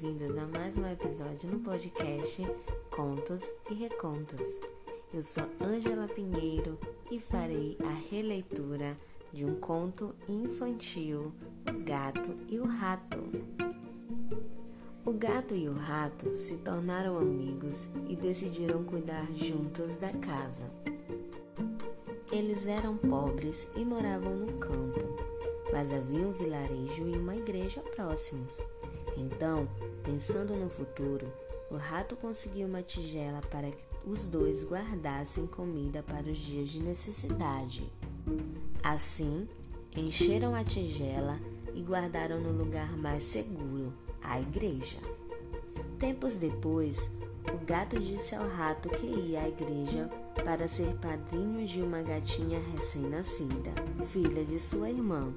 Bem-vindos a mais um episódio no podcast Contos e Recontos. Eu sou Ângela Pinheiro e farei a releitura de um conto infantil, O Gato e o Rato. O gato e o rato se tornaram amigos e decidiram cuidar juntos da casa. Eles eram pobres e moravam no campo, mas havia um vilarejo e uma igreja próximos. Então, pensando no futuro, o rato conseguiu uma tigela para que os dois guardassem comida para os dias de necessidade. Assim, encheram a tigela e guardaram no lugar mais seguro, a igreja. Tempos depois, o gato disse ao rato que ia à igreja para ser padrinho de uma gatinha recém-nascida, filha de sua irmã.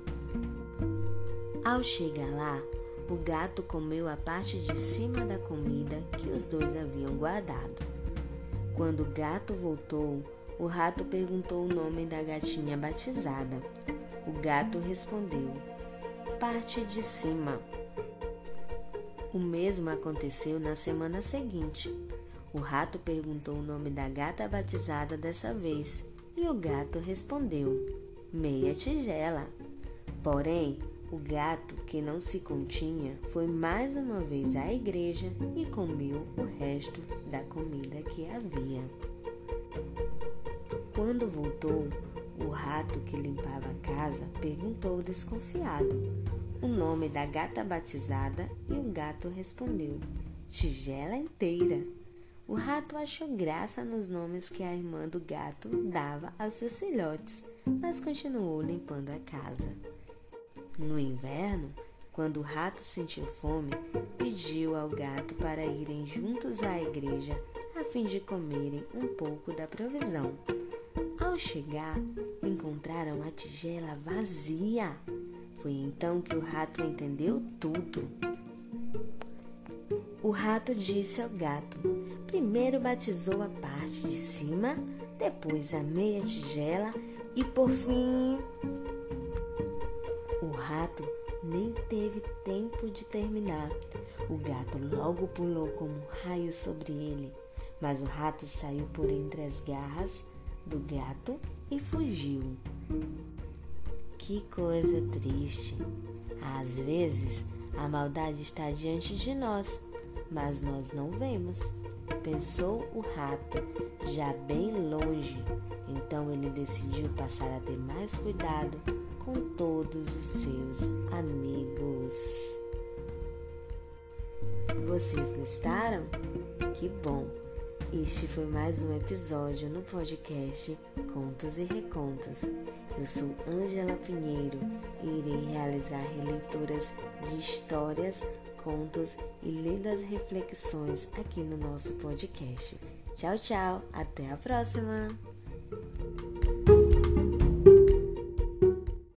Ao chegar lá, o gato comeu a parte de cima da comida que os dois haviam guardado. Quando o gato voltou, o rato perguntou o nome da gatinha batizada. O gato respondeu: Parte de cima. O mesmo aconteceu na semana seguinte. O rato perguntou o nome da gata batizada dessa vez e o gato respondeu: Meia tigela. Porém, o gato, que não se continha, foi mais uma vez à igreja e comeu o resto da comida que havia. Quando voltou, o rato que limpava a casa perguntou desconfiado o nome da gata batizada e o gato respondeu: Tigela inteira. O rato achou graça nos nomes que a irmã do gato dava aos seus filhotes, mas continuou limpando a casa. No inverno, quando o rato sentiu fome, pediu ao gato para irem juntos à igreja a fim de comerem um pouco da provisão. Ao chegar, encontraram a tigela vazia. Foi então que o rato entendeu tudo. O rato disse ao gato: primeiro batizou a parte de cima, depois a meia tigela e por fim. Rato nem teve tempo de terminar. O gato logo pulou como um raio sobre ele, mas o rato saiu por entre as garras do gato e fugiu. Que coisa triste! Às vezes a maldade está diante de nós mas nós não vemos. Pensou o rato, já bem longe. Então ele decidiu passar a ter mais cuidado com todos os seus amigos. Vocês gostaram? Que bom! Este foi mais um episódio no podcast Contos e Recontos. Eu sou Ângela Pinheiro e irei realizar releituras de histórias contos e lindas reflexões aqui no nosso podcast. Tchau, tchau, até a próxima!